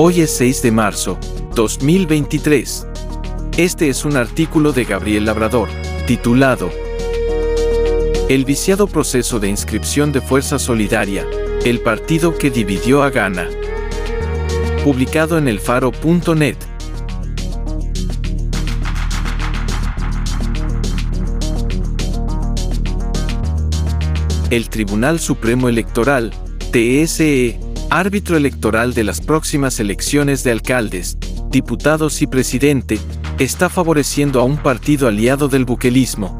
Hoy es 6 de marzo, 2023. Este es un artículo de Gabriel Labrador, titulado El viciado proceso de inscripción de Fuerza Solidaria, el partido que dividió a Ghana. Publicado en elfaro.net. El Tribunal Supremo Electoral, TSE, árbitro electoral de las próximas elecciones de alcaldes, diputados y presidente, está favoreciendo a un partido aliado del buquelismo.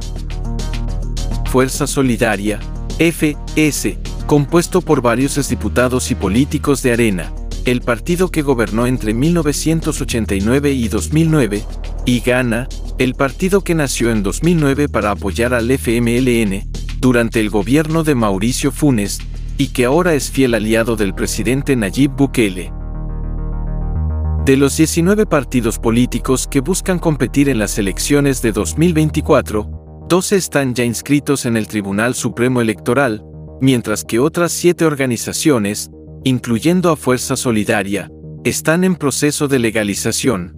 Fuerza Solidaria, FS, compuesto por varios exdiputados y políticos de Arena, el partido que gobernó entre 1989 y 2009, y Gana, el partido que nació en 2009 para apoyar al FMLN, durante el gobierno de Mauricio Funes, y que ahora es fiel aliado del presidente Nayib Bukele. De los 19 partidos políticos que buscan competir en las elecciones de 2024, 12 están ya inscritos en el Tribunal Supremo Electoral, mientras que otras siete organizaciones, incluyendo a Fuerza Solidaria, están en proceso de legalización.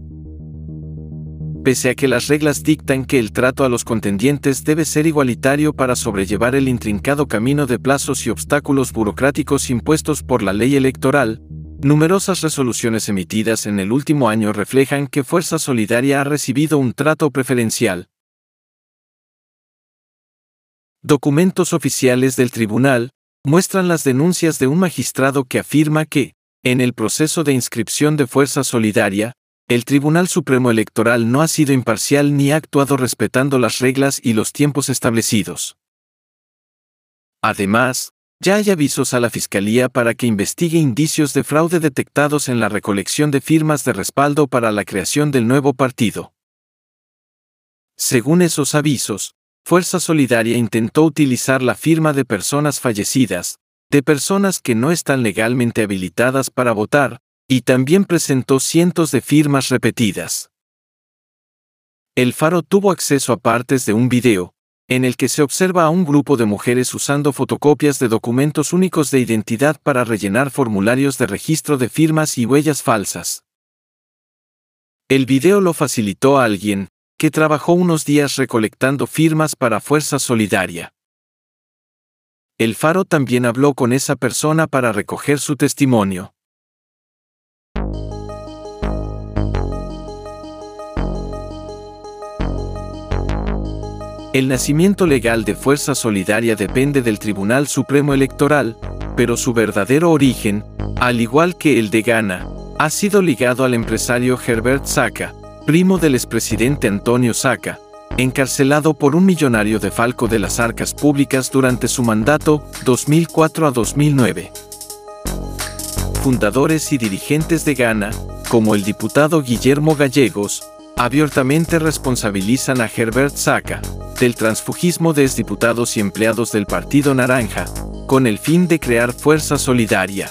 Pese a que las reglas dictan que el trato a los contendientes debe ser igualitario para sobrellevar el intrincado camino de plazos y obstáculos burocráticos impuestos por la ley electoral, numerosas resoluciones emitidas en el último año reflejan que Fuerza Solidaria ha recibido un trato preferencial. Documentos oficiales del tribunal muestran las denuncias de un magistrado que afirma que, en el proceso de inscripción de Fuerza Solidaria, el Tribunal Supremo Electoral no ha sido imparcial ni ha actuado respetando las reglas y los tiempos establecidos. Además, ya hay avisos a la Fiscalía para que investigue indicios de fraude detectados en la recolección de firmas de respaldo para la creación del nuevo partido. Según esos avisos, Fuerza Solidaria intentó utilizar la firma de personas fallecidas, de personas que no están legalmente habilitadas para votar, y también presentó cientos de firmas repetidas. El Faro tuvo acceso a partes de un video, en el que se observa a un grupo de mujeres usando fotocopias de documentos únicos de identidad para rellenar formularios de registro de firmas y huellas falsas. El video lo facilitó a alguien, que trabajó unos días recolectando firmas para Fuerza Solidaria. El Faro también habló con esa persona para recoger su testimonio. El nacimiento legal de Fuerza Solidaria depende del Tribunal Supremo Electoral, pero su verdadero origen, al igual que el de Ghana, ha sido ligado al empresario Herbert Saka, primo del expresidente Antonio Saka, encarcelado por un millonario de falco de las arcas públicas durante su mandato 2004 a 2009. Fundadores y dirigentes de Ghana, como el diputado Guillermo Gallegos, abiertamente responsabilizan a Herbert Saka, del transfugismo de exdiputados y empleados del Partido Naranja, con el fin de crear fuerza solidaria.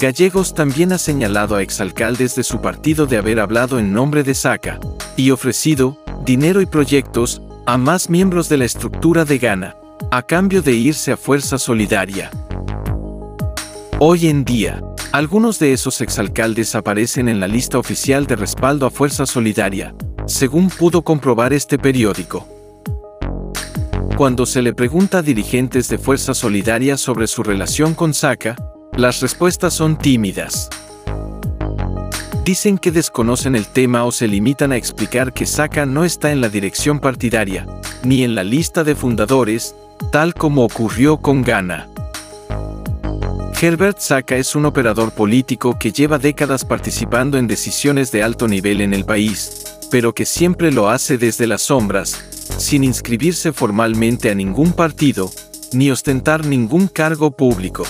Gallegos también ha señalado a exalcaldes de su partido de haber hablado en nombre de Saca, y ofrecido dinero y proyectos a más miembros de la estructura de Ghana, a cambio de irse a Fuerza Solidaria. Hoy en día, algunos de esos exalcaldes aparecen en la lista oficial de respaldo a Fuerza Solidaria, según pudo comprobar este periódico. Cuando se le pregunta a dirigentes de Fuerza Solidaria sobre su relación con Saca, las respuestas son tímidas. Dicen que desconocen el tema o se limitan a explicar que Saca no está en la dirección partidaria, ni en la lista de fundadores, tal como ocurrió con Ghana. Herbert Saca es un operador político que lleva décadas participando en decisiones de alto nivel en el país, pero que siempre lo hace desde las sombras, sin inscribirse formalmente a ningún partido, ni ostentar ningún cargo público.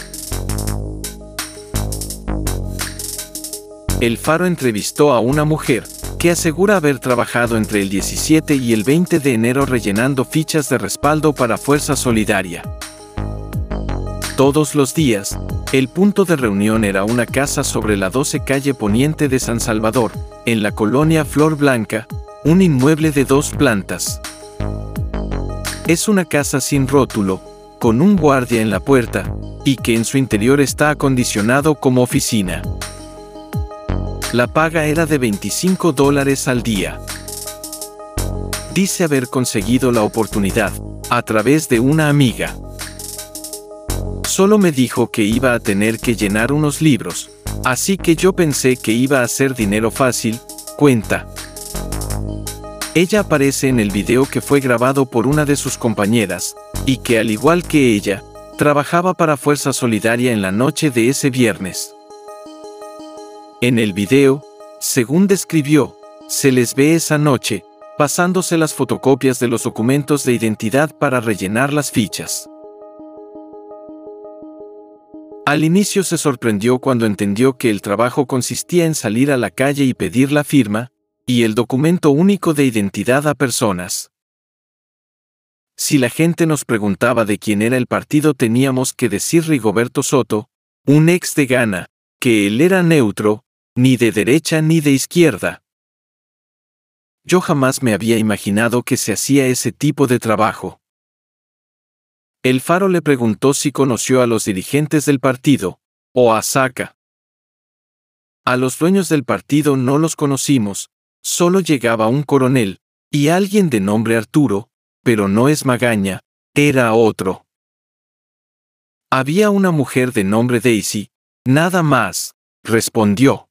El Faro entrevistó a una mujer, que asegura haber trabajado entre el 17 y el 20 de enero rellenando fichas de respaldo para Fuerza Solidaria. Todos los días, el punto de reunión era una casa sobre la 12 calle Poniente de San Salvador, en la colonia Flor Blanca, un inmueble de dos plantas. Es una casa sin rótulo, con un guardia en la puerta, y que en su interior está acondicionado como oficina. La paga era de 25 dólares al día. Dice haber conseguido la oportunidad, a través de una amiga. Solo me dijo que iba a tener que llenar unos libros, así que yo pensé que iba a ser dinero fácil, cuenta. Ella aparece en el video que fue grabado por una de sus compañeras, y que al igual que ella, trabajaba para Fuerza Solidaria en la noche de ese viernes. En el video, según describió, se les ve esa noche, pasándose las fotocopias de los documentos de identidad para rellenar las fichas. Al inicio se sorprendió cuando entendió que el trabajo consistía en salir a la calle y pedir la firma, y el documento único de identidad a personas. Si la gente nos preguntaba de quién era el partido teníamos que decir Rigoberto Soto, un ex de Ghana, que él era neutro, ni de derecha ni de izquierda. Yo jamás me había imaginado que se hacía ese tipo de trabajo. El Faro le preguntó si conoció a los dirigentes del partido, o a Saca. A los dueños del partido no los conocimos, solo llegaba un coronel, y alguien de nombre Arturo, pero no es Magaña, era otro. Había una mujer de nombre Daisy, nada más, respondió.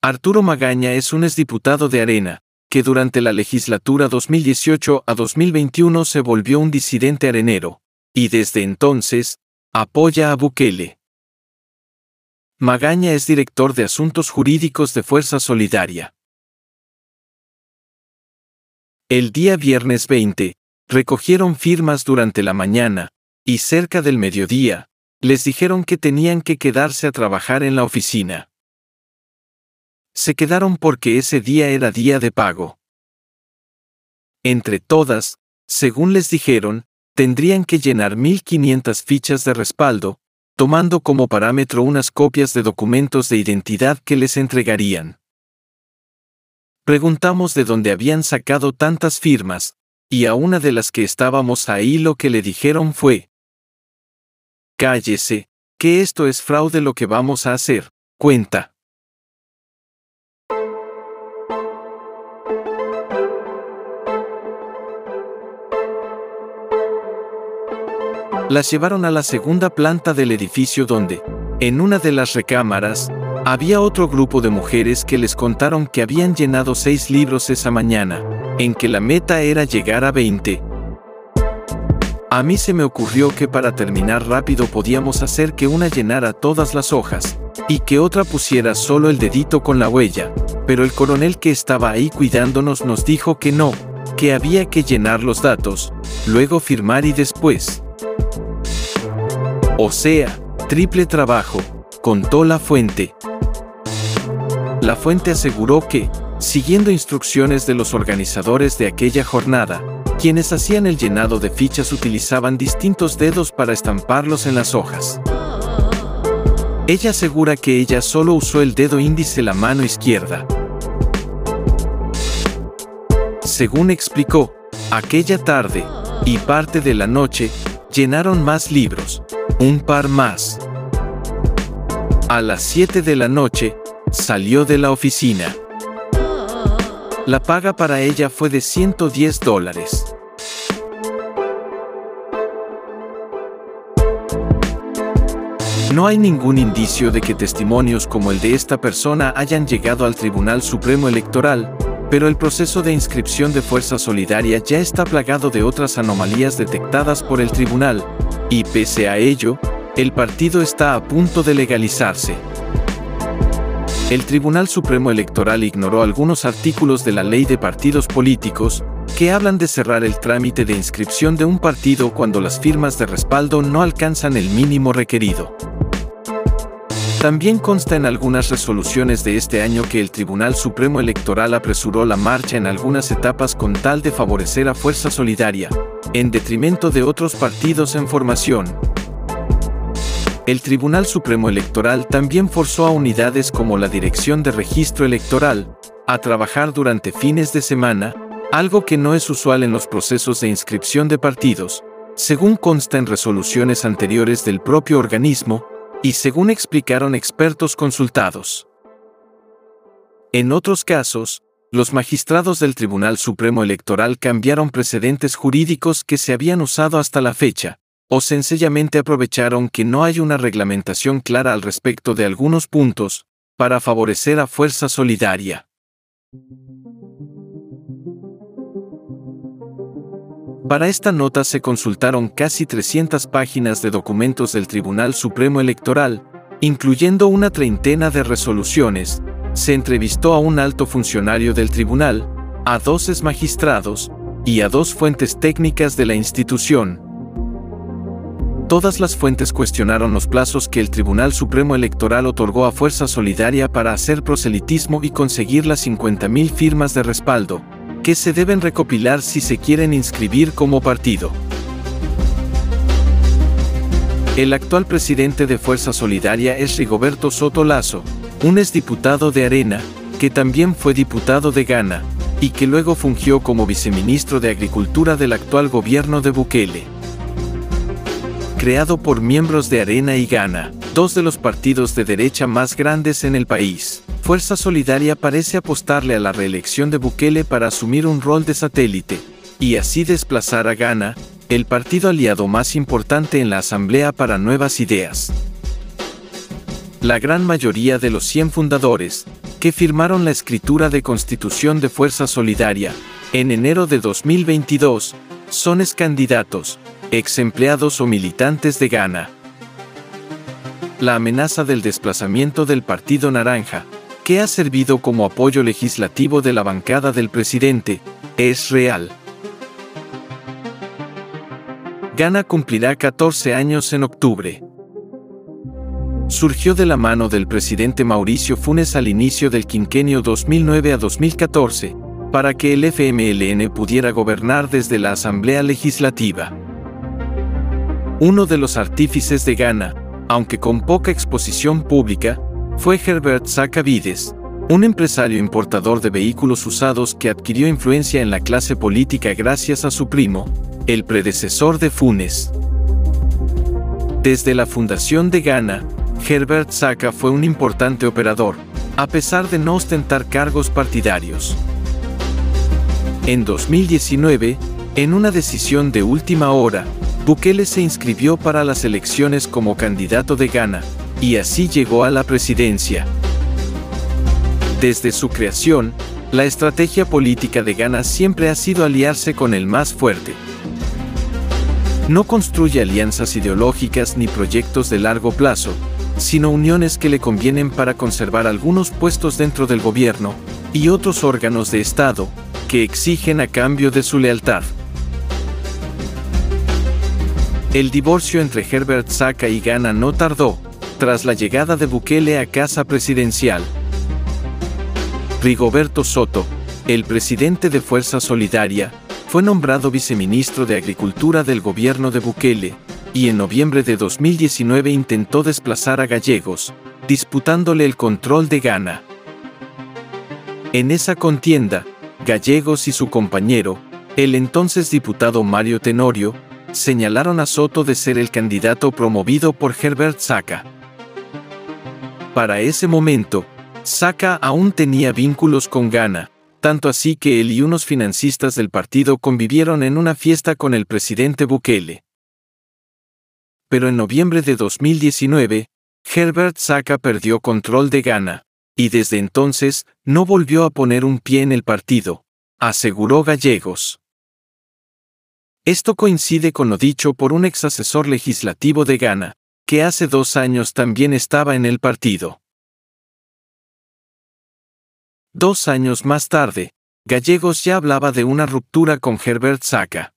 Arturo Magaña es un exdiputado de Arena, que durante la legislatura 2018 a 2021 se volvió un disidente arenero, y desde entonces, apoya a Bukele. Magaña es director de Asuntos Jurídicos de Fuerza Solidaria. El día viernes 20, recogieron firmas durante la mañana, y cerca del mediodía, les dijeron que tenían que quedarse a trabajar en la oficina. Se quedaron porque ese día era día de pago. Entre todas, según les dijeron, tendrían que llenar 1.500 fichas de respaldo, tomando como parámetro unas copias de documentos de identidad que les entregarían. Preguntamos de dónde habían sacado tantas firmas, y a una de las que estábamos ahí lo que le dijeron fue, Cállese, que esto es fraude lo que vamos a hacer, cuenta. Las llevaron a la segunda planta del edificio donde, en una de las recámaras, había otro grupo de mujeres que les contaron que habían llenado seis libros esa mañana, en que la meta era llegar a 20. A mí se me ocurrió que para terminar rápido podíamos hacer que una llenara todas las hojas, y que otra pusiera solo el dedito con la huella, pero el coronel que estaba ahí cuidándonos nos dijo que no, que había que llenar los datos, luego firmar y después, o sea, triple trabajo, contó la fuente. La fuente aseguró que, siguiendo instrucciones de los organizadores de aquella jornada, quienes hacían el llenado de fichas utilizaban distintos dedos para estamparlos en las hojas. Ella asegura que ella solo usó el dedo índice la mano izquierda. Según explicó, aquella tarde, y parte de la noche, llenaron más libros, un par más. A las 7 de la noche, salió de la oficina. La paga para ella fue de 110 dólares. No hay ningún indicio de que testimonios como el de esta persona hayan llegado al Tribunal Supremo Electoral, pero el proceso de inscripción de Fuerza Solidaria ya está plagado de otras anomalías detectadas por el tribunal, y pese a ello, el partido está a punto de legalizarse. El Tribunal Supremo Electoral ignoró algunos artículos de la ley de partidos políticos, que hablan de cerrar el trámite de inscripción de un partido cuando las firmas de respaldo no alcanzan el mínimo requerido. También consta en algunas resoluciones de este año que el Tribunal Supremo Electoral apresuró la marcha en algunas etapas con tal de favorecer a Fuerza Solidaria, en detrimento de otros partidos en formación. El Tribunal Supremo Electoral también forzó a unidades como la Dirección de Registro Electoral a trabajar durante fines de semana, algo que no es usual en los procesos de inscripción de partidos, según consta en resoluciones anteriores del propio organismo, y según explicaron expertos consultados. En otros casos, los magistrados del Tribunal Supremo Electoral cambiaron precedentes jurídicos que se habían usado hasta la fecha, o sencillamente aprovecharon que no hay una reglamentación clara al respecto de algunos puntos, para favorecer a Fuerza Solidaria. Para esta nota se consultaron casi 300 páginas de documentos del Tribunal Supremo Electoral, incluyendo una treintena de resoluciones, se entrevistó a un alto funcionario del tribunal, a dos magistrados y a dos fuentes técnicas de la institución. Todas las fuentes cuestionaron los plazos que el Tribunal Supremo Electoral otorgó a Fuerza Solidaria para hacer proselitismo y conseguir las 50.000 firmas de respaldo, que se deben recopilar si se quieren inscribir como partido. El actual presidente de Fuerza Solidaria es Rigoberto Soto Lazo, un exdiputado de Arena, que también fue diputado de Ghana, y que luego fungió como viceministro de Agricultura del actual gobierno de Bukele. Creado por miembros de Arena y Ghana, dos de los partidos de derecha más grandes en el país. Fuerza Solidaria parece apostarle a la reelección de Bukele para asumir un rol de satélite, y así desplazar a Ghana, el partido aliado más importante en la Asamblea para Nuevas Ideas. La gran mayoría de los 100 fundadores, que firmaron la escritura de constitución de Fuerza Solidaria, en enero de 2022, son ex candidatos, ex empleados o militantes de Ghana. La amenaza del desplazamiento del Partido Naranja, que ha servido como apoyo legislativo de la bancada del presidente, es real. Ghana cumplirá 14 años en octubre. Surgió de la mano del presidente Mauricio Funes al inicio del quinquenio 2009 a 2014, para que el FMLN pudiera gobernar desde la Asamblea Legislativa. Uno de los artífices de Ghana, aunque con poca exposición pública, fue Herbert Sacavides, un empresario importador de vehículos usados que adquirió influencia en la clase política gracias a su primo, el predecesor de Funes. Desde la fundación de Ghana, Herbert Saka fue un importante operador, a pesar de no ostentar cargos partidarios. En 2019, en una decisión de última hora, Bukele se inscribió para las elecciones como candidato de Ghana, y así llegó a la presidencia. Desde su creación, la estrategia política de Ghana siempre ha sido aliarse con el más fuerte. No construye alianzas ideológicas ni proyectos de largo plazo, sino uniones que le convienen para conservar algunos puestos dentro del gobierno y otros órganos de Estado que exigen a cambio de su lealtad. El divorcio entre Herbert Saka y Ghana no tardó, tras la llegada de Bukele a casa presidencial. Rigoberto Soto, el presidente de Fuerza Solidaria, fue nombrado viceministro de Agricultura del gobierno de Bukele, y en noviembre de 2019 intentó desplazar a Gallegos, disputándole el control de Ghana. En esa contienda, Gallegos y su compañero, el entonces diputado Mario Tenorio, señalaron a Soto de ser el candidato promovido por Herbert Saca. Para ese momento, Saka aún tenía vínculos con Ghana, tanto así que él y unos financistas del partido convivieron en una fiesta con el presidente Bukele. Pero en noviembre de 2019, Herbert Saka perdió control de Ghana, y desde entonces no volvió a poner un pie en el partido, aseguró Gallegos. Esto coincide con lo dicho por un ex asesor legislativo de Ghana, que hace dos años también estaba en el partido. Dos años más tarde, Gallegos ya hablaba de una ruptura con Herbert Saka.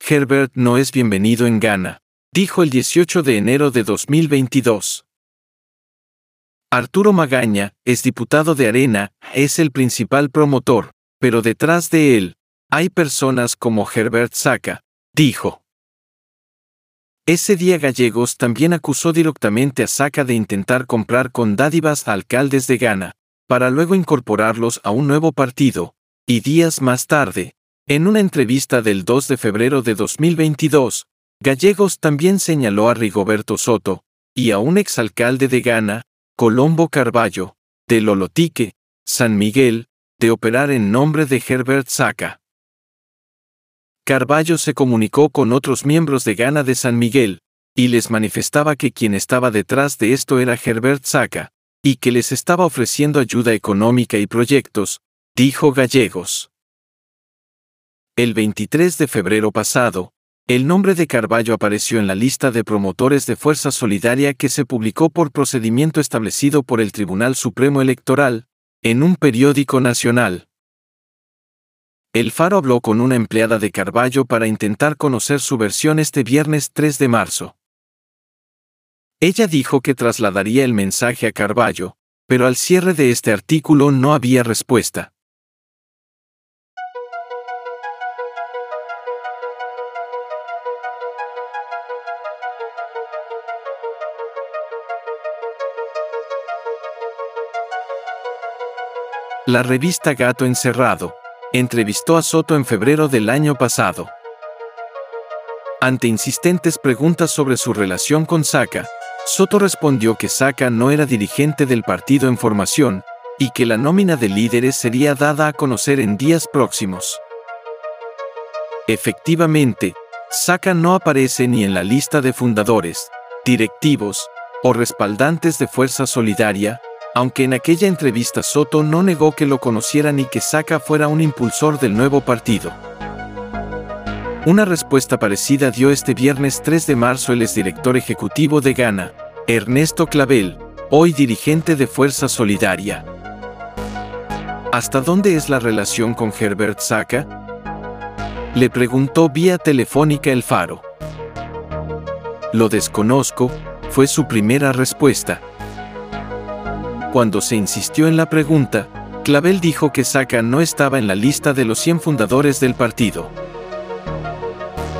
Herbert no es bienvenido en Ghana, dijo el 18 de enero de 2022. Arturo Magaña, es diputado de Arena, es el principal promotor, pero detrás de él, hay personas como Herbert Saca, dijo. Ese día Gallegos también acusó directamente a Saca de intentar comprar con dádivas a alcaldes de Ghana, para luego incorporarlos a un nuevo partido, y días más tarde, en una entrevista del 2 de febrero de 2022, Gallegos también señaló a Rigoberto Soto, y a un exalcalde de Ghana, Colombo Carballo, de Lolotique, San Miguel, de operar en nombre de Herbert Saca. Carballo se comunicó con otros miembros de Ghana de San Miguel, y les manifestaba que quien estaba detrás de esto era Herbert Saca, y que les estaba ofreciendo ayuda económica y proyectos, dijo Gallegos. El 23 de febrero pasado, el nombre de Carballo apareció en la lista de promotores de Fuerza Solidaria que se publicó por procedimiento establecido por el Tribunal Supremo Electoral, en un periódico nacional. El Faro habló con una empleada de Carballo para intentar conocer su versión este viernes 3 de marzo. Ella dijo que trasladaría el mensaje a Carballo, pero al cierre de este artículo no había respuesta. La revista Gato Encerrado entrevistó a Soto en febrero del año pasado. Ante insistentes preguntas sobre su relación con Saca, Soto respondió que Saca no era dirigente del partido en formación y que la nómina de líderes sería dada a conocer en días próximos. Efectivamente, Saca no aparece ni en la lista de fundadores, directivos o respaldantes de Fuerza Solidaria, aunque en aquella entrevista Soto no negó que lo conociera ni que Saca fuera un impulsor del nuevo partido. Una respuesta parecida dio este viernes 3 de marzo el exdirector ejecutivo de Ghana, Ernesto Clavel, hoy dirigente de Fuerza Solidaria. ¿Hasta dónde es la relación con Herbert Saca? Le preguntó vía telefónica el Faro. Lo desconozco, fue su primera respuesta. Cuando se insistió en la pregunta, Clavel dijo que Saca no estaba en la lista de los 100 fundadores del partido.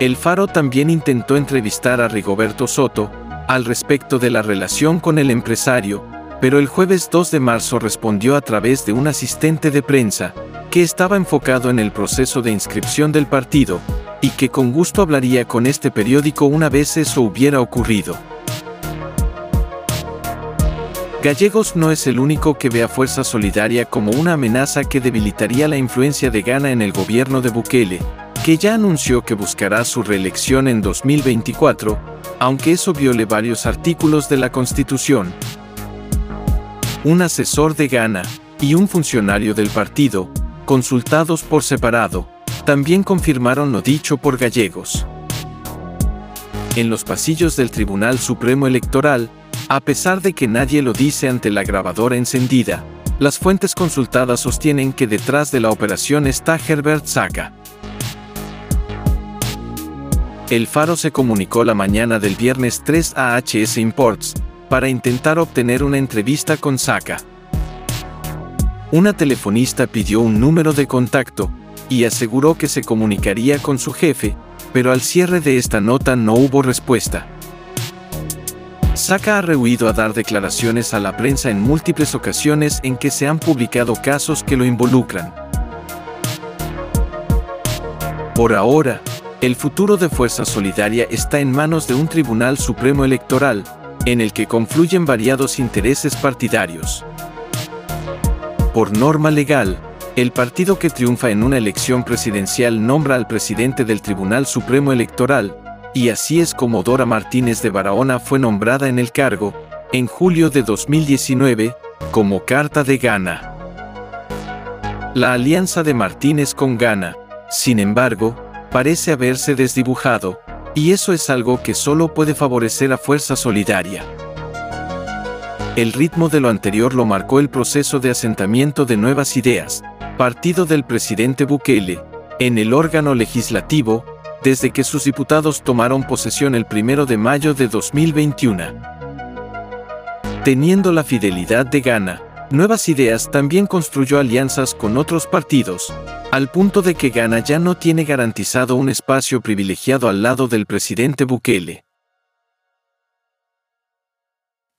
El Faro también intentó entrevistar a Rigoberto Soto al respecto de la relación con el empresario, pero el jueves 2 de marzo respondió a través de un asistente de prensa, que estaba enfocado en el proceso de inscripción del partido, y que con gusto hablaría con este periódico una vez eso hubiera ocurrido. Gallegos no es el único que ve a Fuerza Solidaria como una amenaza que debilitaría la influencia de Ghana en el gobierno de Bukele, que ya anunció que buscará su reelección en 2024, aunque eso viole varios artículos de la Constitución. Un asesor de Ghana y un funcionario del partido, consultados por separado, también confirmaron lo dicho por Gallegos. En los pasillos del Tribunal Supremo Electoral, a pesar de que nadie lo dice ante la grabadora encendida, las fuentes consultadas sostienen que detrás de la operación está Herbert Saca. El Faro se comunicó la mañana del viernes 3 a HS Imports para intentar obtener una entrevista con Saca. Una telefonista pidió un número de contacto y aseguró que se comunicaría con su jefe, pero al cierre de esta nota no hubo respuesta. Saca ha rehuido a dar declaraciones a la prensa en múltiples ocasiones en que se han publicado casos que lo involucran. Por ahora, el futuro de Fuerza Solidaria está en manos de un Tribunal Supremo Electoral, en el que confluyen variados intereses partidarios. Por norma legal, el partido que triunfa en una elección presidencial nombra al presidente del Tribunal Supremo Electoral, y así es como Dora Martínez de Barahona fue nombrada en el cargo, en julio de 2019, como Carta de Ghana. La alianza de Martínez con Ghana, sin embargo, parece haberse desdibujado, y eso es algo que solo puede favorecer a Fuerza Solidaria. El ritmo de lo anterior lo marcó el proceso de asentamiento de nuevas ideas, partido del presidente Bukele, en el órgano legislativo, desde que sus diputados tomaron posesión el 1 de mayo de 2021. Teniendo la fidelidad de Ghana, Nuevas Ideas también construyó alianzas con otros partidos, al punto de que Ghana ya no tiene garantizado un espacio privilegiado al lado del presidente Bukele.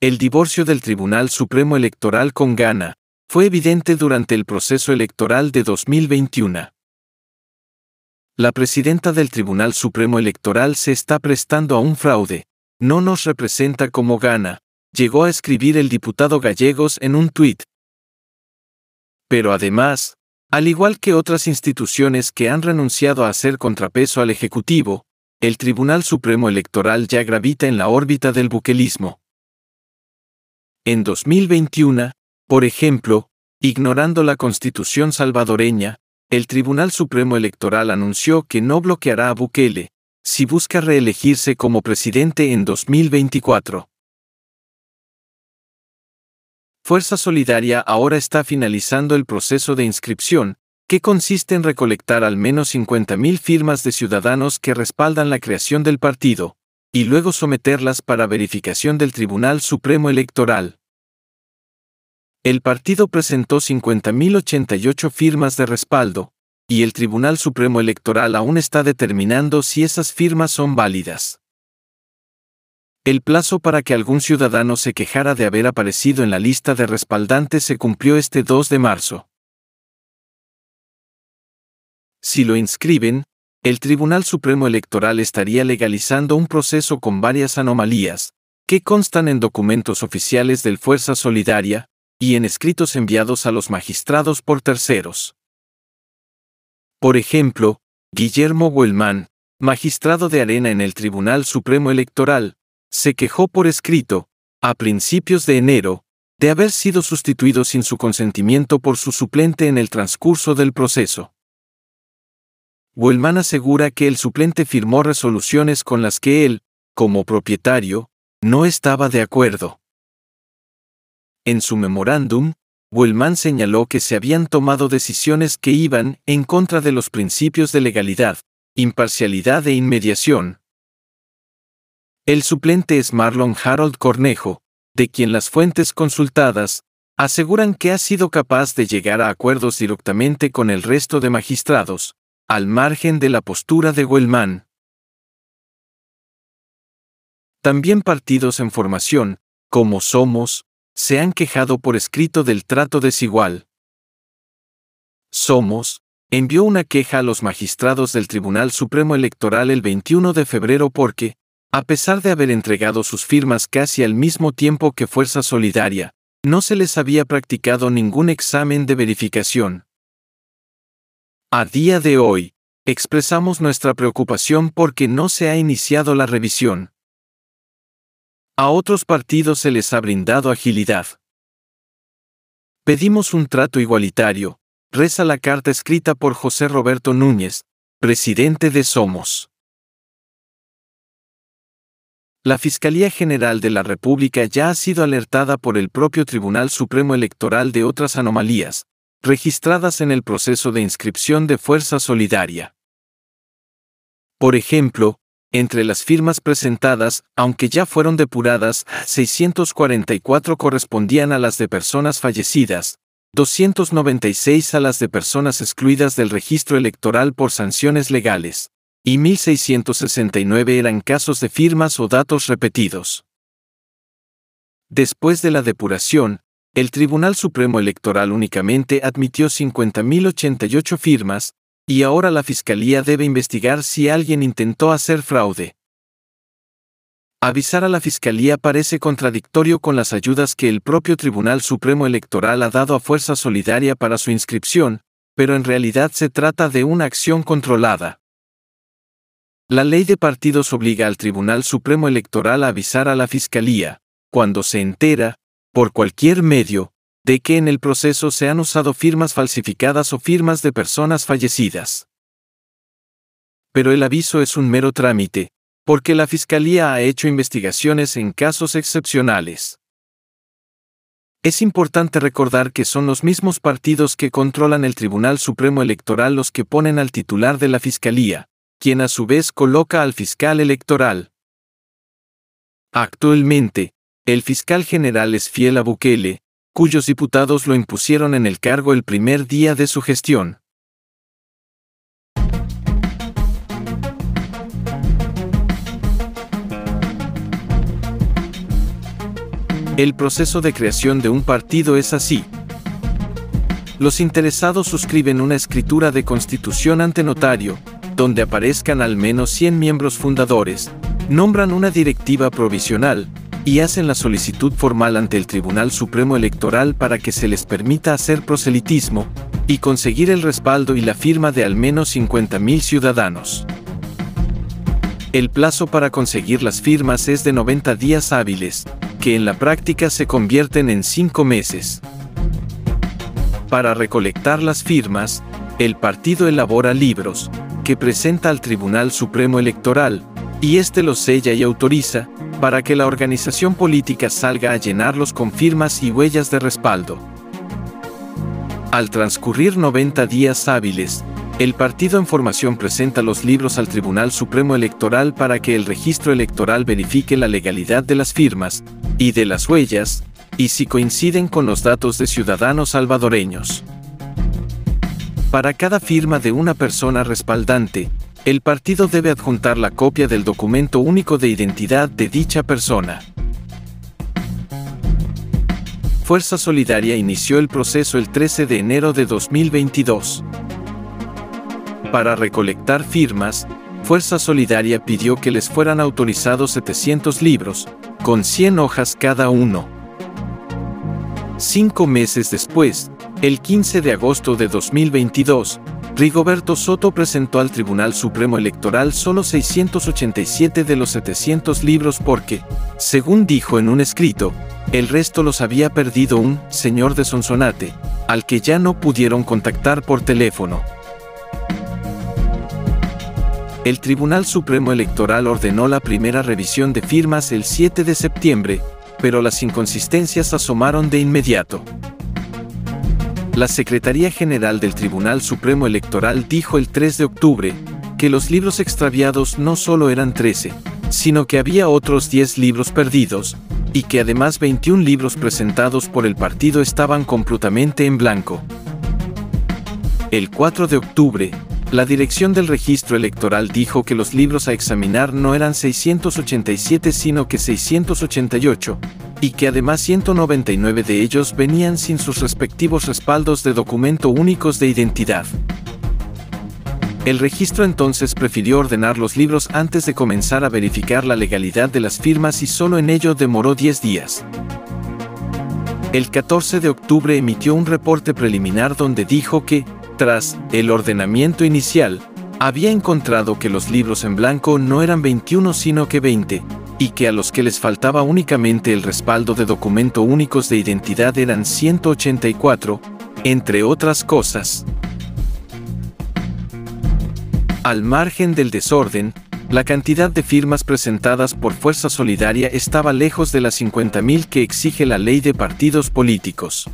El divorcio del Tribunal Supremo Electoral con Ghana fue evidente durante el proceso electoral de 2021. La presidenta del Tribunal Supremo Electoral se está prestando a un fraude, no nos representa como Ghana, llegó a escribir el diputado Gallegos en un tuit. Pero además, al igual que otras instituciones que han renunciado a hacer contrapeso al Ejecutivo, el Tribunal Supremo Electoral ya gravita en la órbita del buquelismo. En 2021, por ejemplo, ignorando la Constitución salvadoreña, el Tribunal Supremo Electoral anunció que no bloqueará a Bukele, si busca reelegirse como presidente en 2024. Fuerza Solidaria ahora está finalizando el proceso de inscripción, que consiste en recolectar al menos 50.000 firmas de ciudadanos que respaldan la creación del partido, y luego someterlas para verificación del Tribunal Supremo Electoral. El partido presentó 50.088 firmas de respaldo, y el Tribunal Supremo Electoral aún está determinando si esas firmas son válidas. El plazo para que algún ciudadano se quejara de haber aparecido en la lista de respaldantes se cumplió este 2 de marzo. Si lo inscriben, el Tribunal Supremo Electoral estaría legalizando un proceso con varias anomalías, que constan en documentos oficiales del Fuerza Solidaria y en escritos enviados a los magistrados por terceros. Por ejemplo, Guillermo Huelman, magistrado de arena en el Tribunal Supremo Electoral, se quejó por escrito, a principios de enero, de haber sido sustituido sin su consentimiento por su suplente en el transcurso del proceso. Wellman asegura que el suplente firmó resoluciones con las que él, como propietario, no estaba de acuerdo. En su memorándum, Wellman señaló que se habían tomado decisiones que iban en contra de los principios de legalidad, imparcialidad e inmediación, el suplente es Marlon Harold Cornejo, de quien las fuentes consultadas aseguran que ha sido capaz de llegar a acuerdos directamente con el resto de magistrados, al margen de la postura de Wellman. También partidos en formación, como Somos, se han quejado por escrito del trato desigual. Somos, envió una queja a los magistrados del Tribunal Supremo Electoral el 21 de febrero porque, a pesar de haber entregado sus firmas casi al mismo tiempo que Fuerza Solidaria, no se les había practicado ningún examen de verificación. A día de hoy, expresamos nuestra preocupación porque no se ha iniciado la revisión. A otros partidos se les ha brindado agilidad. Pedimos un trato igualitario, reza la carta escrita por José Roberto Núñez, presidente de Somos. La Fiscalía General de la República ya ha sido alertada por el propio Tribunal Supremo Electoral de otras anomalías, registradas en el proceso de inscripción de Fuerza Solidaria. Por ejemplo, entre las firmas presentadas, aunque ya fueron depuradas, 644 correspondían a las de personas fallecidas, 296 a las de personas excluidas del registro electoral por sanciones legales, y 1669 eran casos de firmas o datos repetidos. Después de la depuración, el Tribunal Supremo Electoral únicamente admitió 50.088 firmas, y ahora la Fiscalía debe investigar si alguien intentó hacer fraude. Avisar a la Fiscalía parece contradictorio con las ayudas que el propio Tribunal Supremo Electoral ha dado a Fuerza Solidaria para su inscripción, pero en realidad se trata de una acción controlada. La ley de partidos obliga al Tribunal Supremo Electoral a avisar a la Fiscalía, cuando se entera, por cualquier medio, de que en el proceso se han usado firmas falsificadas o firmas de personas fallecidas. Pero el aviso es un mero trámite, porque la Fiscalía ha hecho investigaciones en casos excepcionales. Es importante recordar que son los mismos partidos que controlan el Tribunal Supremo Electoral los que ponen al titular de la Fiscalía, quien a su vez coloca al fiscal electoral. Actualmente, el fiscal general es fiel a Bukele, cuyos diputados lo impusieron en el cargo el primer día de su gestión. El proceso de creación de un partido es así. Los interesados suscriben una escritura de constitución ante notario, donde aparezcan al menos 100 miembros fundadores, nombran una directiva provisional, y hacen la solicitud formal ante el Tribunal Supremo Electoral para que se les permita hacer proselitismo, y conseguir el respaldo y la firma de al menos 50.000 ciudadanos. El plazo para conseguir las firmas es de 90 días hábiles, que en la práctica se convierten en cinco meses. Para recolectar las firmas, el partido elabora libros, que presenta al Tribunal Supremo Electoral, y éste los sella y autoriza, para que la organización política salga a llenarlos con firmas y huellas de respaldo. Al transcurrir 90 días hábiles, el partido en formación presenta los libros al Tribunal Supremo Electoral para que el registro electoral verifique la legalidad de las firmas y de las huellas, y si coinciden con los datos de ciudadanos salvadoreños. Para cada firma de una persona respaldante, el partido debe adjuntar la copia del documento único de identidad de dicha persona. Fuerza Solidaria inició el proceso el 13 de enero de 2022. Para recolectar firmas, Fuerza Solidaria pidió que les fueran autorizados 700 libros, con 100 hojas cada uno. Cinco meses después, el 15 de agosto de 2022, Rigoberto Soto presentó al Tribunal Supremo Electoral solo 687 de los 700 libros porque, según dijo en un escrito, el resto los había perdido un señor de Sonsonate, al que ya no pudieron contactar por teléfono. El Tribunal Supremo Electoral ordenó la primera revisión de firmas el 7 de septiembre, pero las inconsistencias asomaron de inmediato. La Secretaría General del Tribunal Supremo Electoral dijo el 3 de octubre que los libros extraviados no solo eran 13, sino que había otros 10 libros perdidos, y que además 21 libros presentados por el partido estaban completamente en blanco. El 4 de octubre, la dirección del registro electoral dijo que los libros a examinar no eran 687 sino que 688, y que además 199 de ellos venían sin sus respectivos respaldos de documento únicos de identidad. El registro entonces prefirió ordenar los libros antes de comenzar a verificar la legalidad de las firmas y solo en ello demoró 10 días. El 14 de octubre emitió un reporte preliminar donde dijo que, tras el ordenamiento inicial, había encontrado que los libros en blanco no eran 21 sino que 20, y que a los que les faltaba únicamente el respaldo de documento únicos de identidad eran 184, entre otras cosas. Al margen del desorden, la cantidad de firmas presentadas por Fuerza Solidaria estaba lejos de las 50.000 que exige la ley de partidos políticos.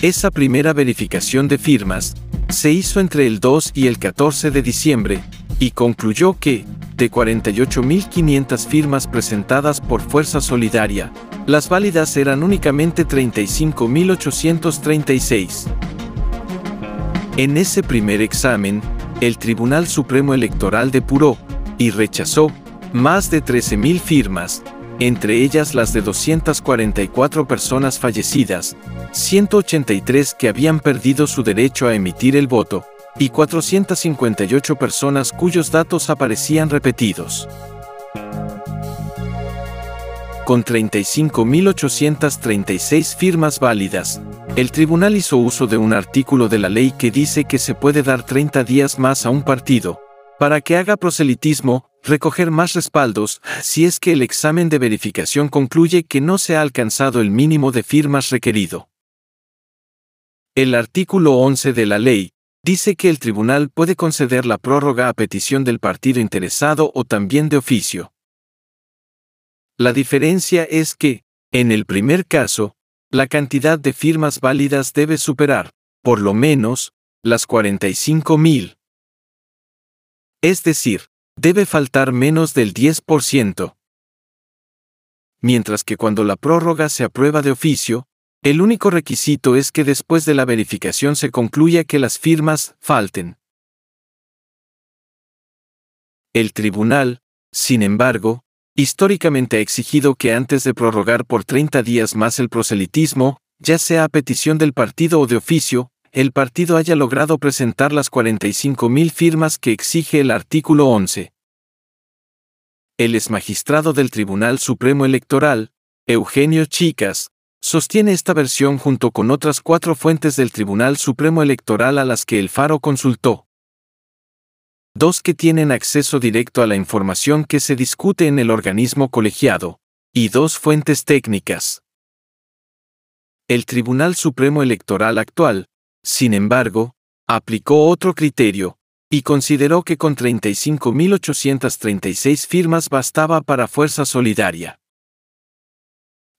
Esa primera verificación de firmas se hizo entre el 2 y el 14 de diciembre, y concluyó que, de 48.500 firmas presentadas por Fuerza Solidaria, las válidas eran únicamente 35.836. En ese primer examen, el Tribunal Supremo Electoral depuró y rechazó más de 13.000 firmas, entre ellas las de 244 personas fallecidas, 183 que habían perdido su derecho a emitir el voto, y 458 personas cuyos datos aparecían repetidos. Con 35.836 firmas válidas, el tribunal hizo uso de un artículo de la ley que dice que se puede dar 30 días más a un partido, para que haga proselitismo, recoger más respaldos, si es que el examen de verificación concluye que no se ha alcanzado el mínimo de firmas requerido. El artículo 11 de la ley dice que el tribunal puede conceder la prórroga a petición del partido interesado o también de oficio. La diferencia es que, en el primer caso, la cantidad de firmas válidas debe superar, por lo menos, las 45.000. Es decir, debe faltar menos del 10%. mientras que cuando la prórroga se aprueba de oficio, el único requisito es que después de la verificación se concluya que las firmas falten. El tribunal, sin embargo, históricamente ha exigido que antes de prorrogar por 30 días más el proselitismo, ya sea a petición del partido o de oficio, el partido haya logrado presentar las 45.000 firmas que exige el artículo 11. El exmagistrado del Tribunal Supremo Electoral, Eugenio Chicas, sostiene esta versión junto con otras cuatro fuentes del Tribunal Supremo Electoral a las que el Faro consultó. Dos que tienen acceso directo a la información que se discute en el organismo colegiado, y dos fuentes técnicas. El Tribunal Supremo Electoral actual, sin embargo, aplicó otro criterio, y consideró que con 35.836 firmas bastaba para Fuerza Solidaria.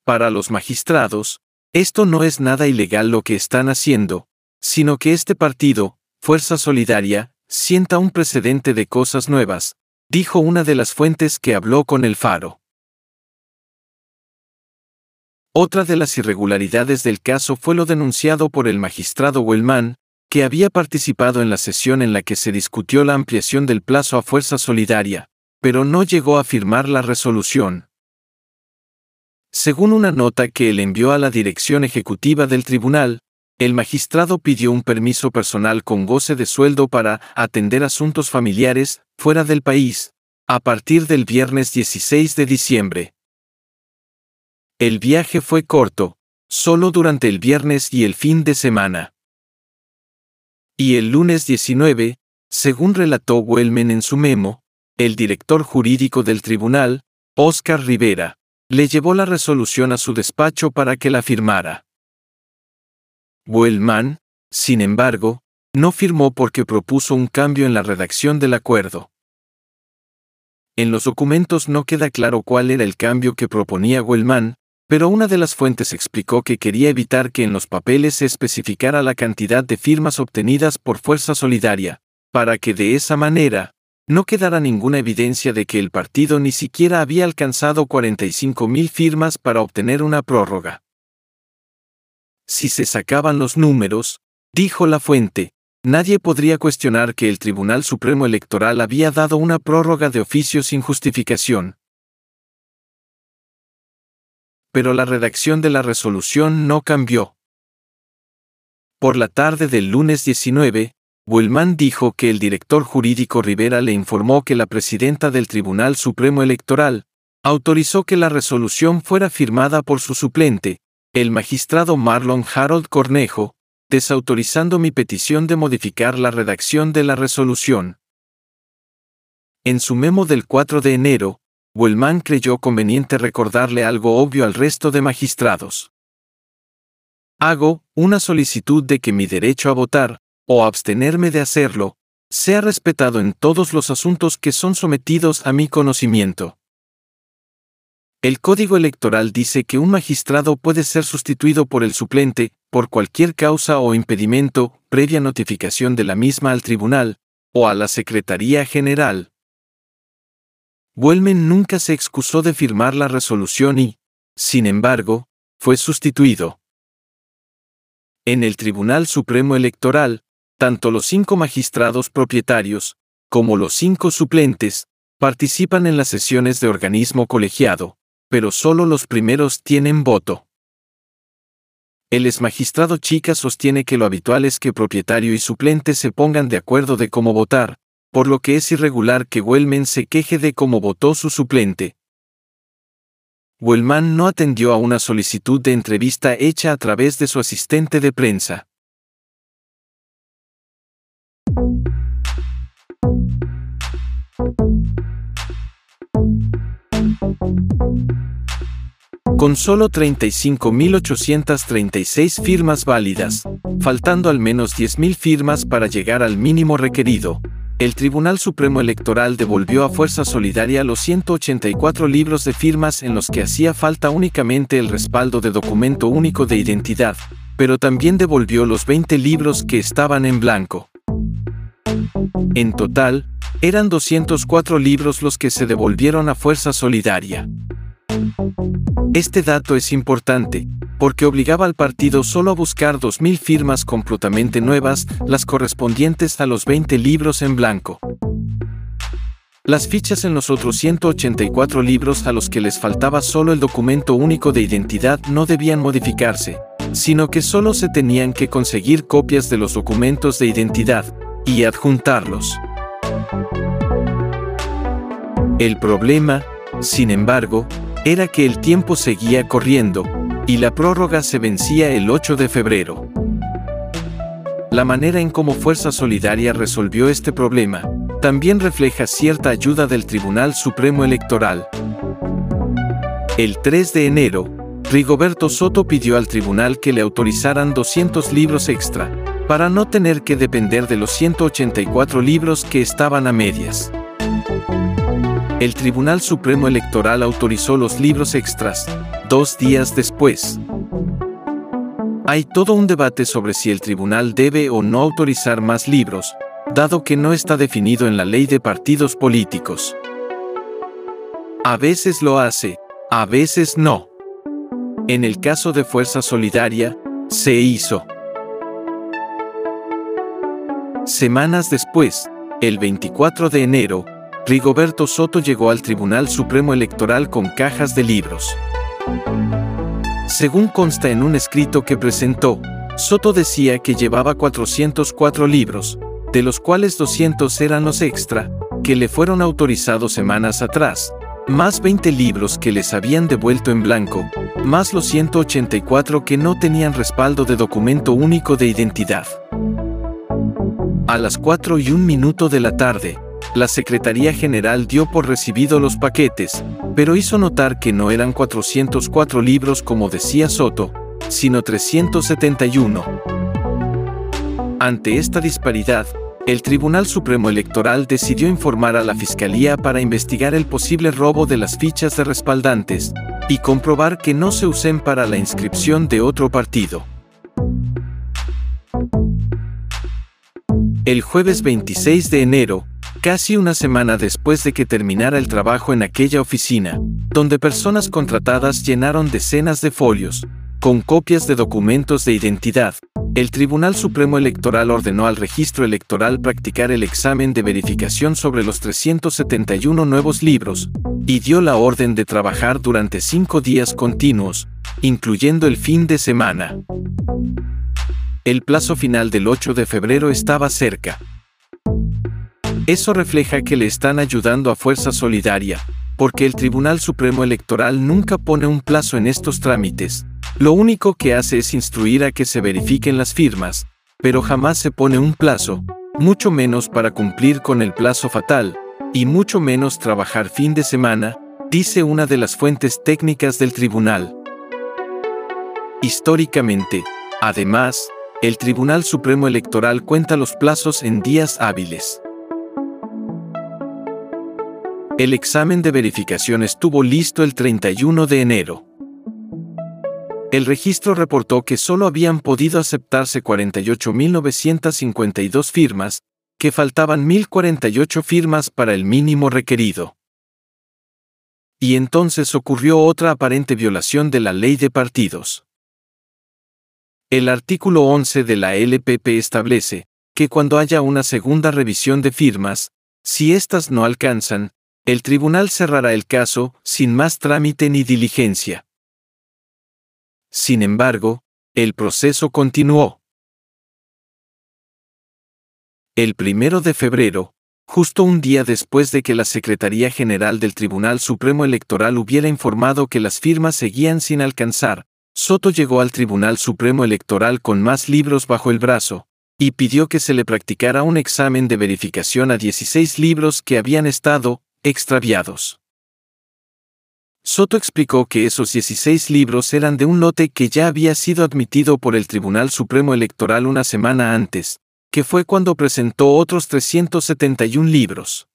Para los magistrados, esto no es nada ilegal lo que están haciendo, sino que este partido, Fuerza Solidaria, sienta un precedente de cosas nuevas, dijo una de las fuentes que habló con el Faro. Otra de las irregularidades del caso fue lo denunciado por el magistrado Wellman, que había participado en la sesión en la que se discutió la ampliación del plazo a Fuerza Solidaria, pero no llegó a firmar la resolución. Según una nota que él envió a la dirección ejecutiva del tribunal, el magistrado pidió un permiso personal con goce de sueldo para atender asuntos familiares fuera del país, a partir del viernes 16 de diciembre. El viaje fue corto, solo durante el viernes y el fin de semana. Y el lunes 19, según relató Wellman en su memo, el director jurídico del tribunal, Oscar Rivera, le llevó la resolución a su despacho para que la firmara. Wellman, sin embargo, no firmó porque propuso un cambio en la redacción del acuerdo. En los documentos no queda claro cuál era el cambio que proponía Wellman, pero una de las fuentes explicó que quería evitar que en los papeles se especificara la cantidad de firmas obtenidas por Fuerza Solidaria, para que de esa manera, no quedara ninguna evidencia de que el partido ni siquiera había alcanzado 45.000 firmas para obtener una prórroga. Si se sacaban los números, dijo la fuente, nadie podría cuestionar que el Tribunal Supremo Electoral había dado una prórroga de oficio sin justificación. Pero la redacción de la resolución no cambió. Por la tarde del lunes 19, Buelman dijo que el director jurídico Rivera le informó que la presidenta del Tribunal Supremo Electoral autorizó que la resolución fuera firmada por su suplente, el magistrado Marlon Harold Cornejo, desautorizando mi petición de modificar la redacción de la resolución. En su memo del 4 de enero, Buelman creyó conveniente recordarle algo obvio al resto de magistrados. Hago una solicitud de que mi derecho a votar, o abstenerme de hacerlo, sea respetado en todos los asuntos que son sometidos a mi conocimiento. El Código Electoral dice que un magistrado puede ser sustituido por el suplente, por cualquier causa o impedimento, previa notificación de la misma al tribunal, o a la Secretaría General. Wellman nunca se excusó de firmar la resolución y, sin embargo, fue sustituido. En el Tribunal Supremo Electoral, tanto los cinco magistrados propietarios, como los cinco suplentes, participan en las sesiones de organismo colegiado, pero solo los primeros tienen voto. El exmagistrado Chica sostiene que lo habitual es que propietario y suplente se pongan de acuerdo de cómo votar, por lo que es irregular que Wellman se queje de cómo votó su suplente. Wellman no atendió a una solicitud de entrevista hecha a través de su asistente de prensa. Con solo 35.836 firmas válidas, faltando al menos 10.000 firmas para llegar al mínimo requerido, el Tribunal Supremo Electoral devolvió a Fuerza Solidaria los 184 libros de firmas en los que hacía falta únicamente el respaldo de documento único de identidad, pero también devolvió los 20 libros que estaban en blanco. En total, eran 204 libros los que se devolvieron a Fuerza Solidaria. Este dato es importante, porque obligaba al partido solo a buscar 2.000 firmas completamente nuevas, las correspondientes a los 20 libros en blanco. Las fichas en los otros 184 libros a los que les faltaba solo el documento único de identidad no debían modificarse, sino que solo se tenían que conseguir copias de los documentos de identidad y adjuntarlos. El problema, sin embargo, era que el tiempo seguía corriendo, y la prórroga se vencía el 8 de febrero. La manera en cómo Fuerza Solidaria resolvió este problema también refleja cierta ayuda del Tribunal Supremo Electoral. El 3 de enero, Rigoberto Soto pidió al tribunal que le autorizaran 200 libros extra, para no tener que depender de los 184 libros que estaban a medias. El Tribunal Supremo Electoral autorizó los libros extras, dos días después. Hay todo un debate sobre si el tribunal debe o no autorizar más libros, dado que no está definido en la ley de partidos políticos. A veces lo hace, a veces no. En el caso de Fuerza Solidaria, se hizo. Semanas después, el 24 de enero, Rigoberto Soto llegó al Tribunal Supremo Electoral con cajas de libros. Según consta en un escrito que presentó, Soto decía que llevaba 404 libros, de los cuales 200 eran los extra, que le fueron autorizados semanas atrás, más 20 libros que les habían devuelto en blanco, más los 184 que no tenían respaldo de documento único de identidad. A las 4 y un minuto de la tarde, la Secretaría General dio por recibido los paquetes, pero hizo notar que no eran 404 libros como decía Soto, sino 371. Ante esta disparidad, el Tribunal Supremo Electoral decidió informar a la Fiscalía para investigar el posible robo de las fichas de respaldantes y comprobar que no se usen para la inscripción de otro partido. El jueves 26 de enero, casi una semana después de que terminara el trabajo en aquella oficina, donde personas contratadas llenaron decenas de folios, con copias de documentos de identidad, el Tribunal Supremo Electoral ordenó al registro electoral practicar el examen de verificación sobre los 371 nuevos libros, y dio la orden de trabajar durante cinco días continuos, incluyendo el fin de semana. El plazo final del 8 de febrero estaba cerca. Eso refleja que le están ayudando a Fuerza Solidaria, porque el Tribunal Supremo Electoral nunca pone un plazo en estos trámites, lo único que hace es instruir a que se verifiquen las firmas, pero jamás se pone un plazo, mucho menos para cumplir con el plazo fatal, y mucho menos trabajar fin de semana, dice una de las fuentes técnicas del tribunal. Históricamente, además, el Tribunal Supremo Electoral cuenta los plazos en días hábiles. El examen de verificación estuvo listo el 31 de enero. El registro reportó que solo habían podido aceptarse 48.952 firmas, que faltaban 1.048 firmas para el mínimo requerido. Y entonces ocurrió otra aparente violación de la ley de partidos. El artículo 11 de la LPP establece que cuando haya una segunda revisión de firmas, si éstas no alcanzan, el tribunal cerrará el caso sin más trámite ni diligencia. Sin embargo, el proceso continuó. El primero de febrero, justo un día después de que la Secretaría General del Tribunal Supremo Electoral hubiera informado que las firmas seguían sin alcanzar, Soto llegó al Tribunal Supremo Electoral con más libros bajo el brazo, y pidió que se le practicara un examen de verificación a 16 libros que habían estado extraviados. Soto explicó que esos 16 libros eran de un lote que ya había sido admitido por el Tribunal Supremo Electoral una semana antes, que fue cuando presentó otros 371 libros.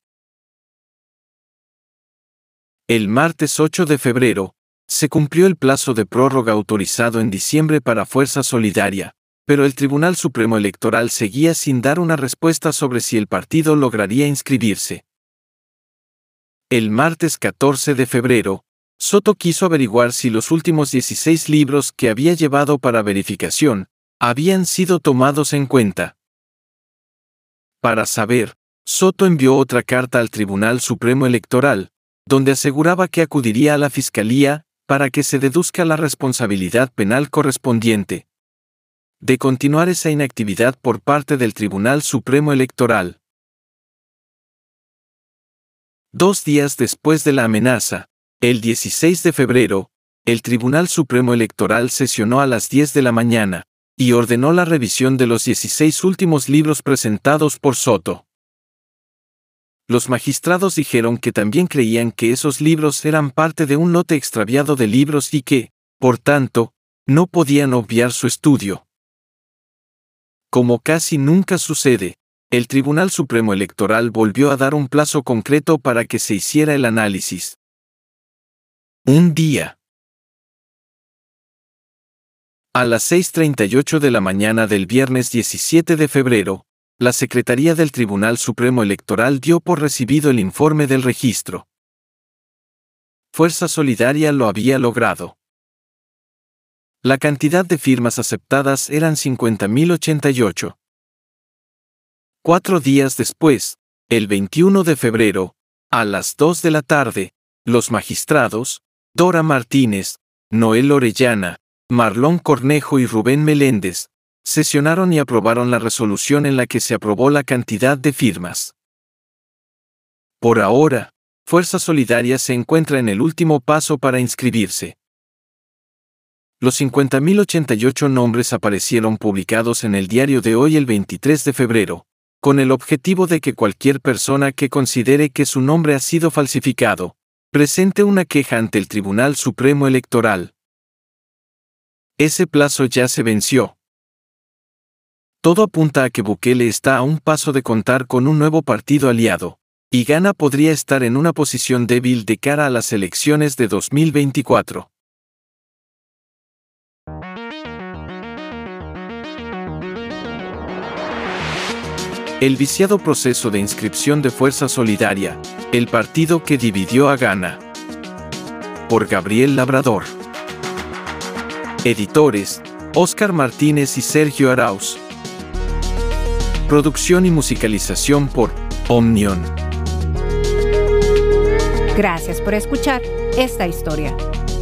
El martes 8 de febrero, se cumplió el plazo de prórroga autorizado en diciembre para Fuerza Solidaria, pero el Tribunal Supremo Electoral seguía sin dar una respuesta sobre si el partido lograría inscribirse. El martes 14 de febrero, Soto quiso averiguar si los últimos 16 libros que había llevado para verificación habían sido tomados en cuenta. Para saber, Soto envió otra carta al Tribunal Supremo Electoral, donde aseguraba que acudiría a la Fiscalía para que se deduzca la responsabilidad penal correspondiente de continuar esa inactividad por parte del Tribunal Supremo Electoral. Dos días después de la amenaza, el 16 de febrero, el Tribunal Supremo Electoral sesionó a las 10 de la mañana y ordenó la revisión de los 16 últimos libros presentados por Soto. Los magistrados dijeron que también creían que esos libros eran parte de un lote extraviado de libros y que, por tanto, no podían obviar su estudio. Como casi nunca sucede, el Tribunal Supremo Electoral volvió a dar un plazo concreto para que se hiciera el análisis. Un día. A las 6.38 de la mañana del viernes 17 de febrero, la Secretaría del Tribunal Supremo Electoral dio por recibido el informe del registro. Fuerza Solidaria lo había logrado. La cantidad de firmas aceptadas eran 50.088. Cuatro días después, el 21 de febrero, a las 2 de la tarde, los magistrados, Dora Martínez, Noel Orellana, Marlón Cornejo y Rubén Meléndez, sesionaron y aprobaron la resolución en la que se aprobó la cantidad de firmas. Por ahora, Fuerza Solidaria se encuentra en el último paso para inscribirse. Los 50.088 nombres aparecieron publicados en el diario de hoy el 23 de febrero, con el objetivo de que cualquier persona que considere que su nombre ha sido falsificado, presente una queja ante el Tribunal Supremo Electoral. Ese plazo ya se venció. Todo apunta a que Bukele está a un paso de contar con un nuevo partido aliado, y Ghana podría estar en una posición débil de cara a las elecciones de 2024. El viciado proceso de inscripción de Fuerza Solidaria, el partido que dividió a Ghana. Por Gabriel Labrador. Editores, Óscar Martínez y Sergio Arauz. Producción y musicalización por Omnion. Gracias por escuchar esta historia.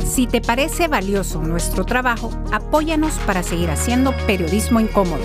Si te parece valioso nuestro trabajo, apóyanos para seguir haciendo periodismo incómodo.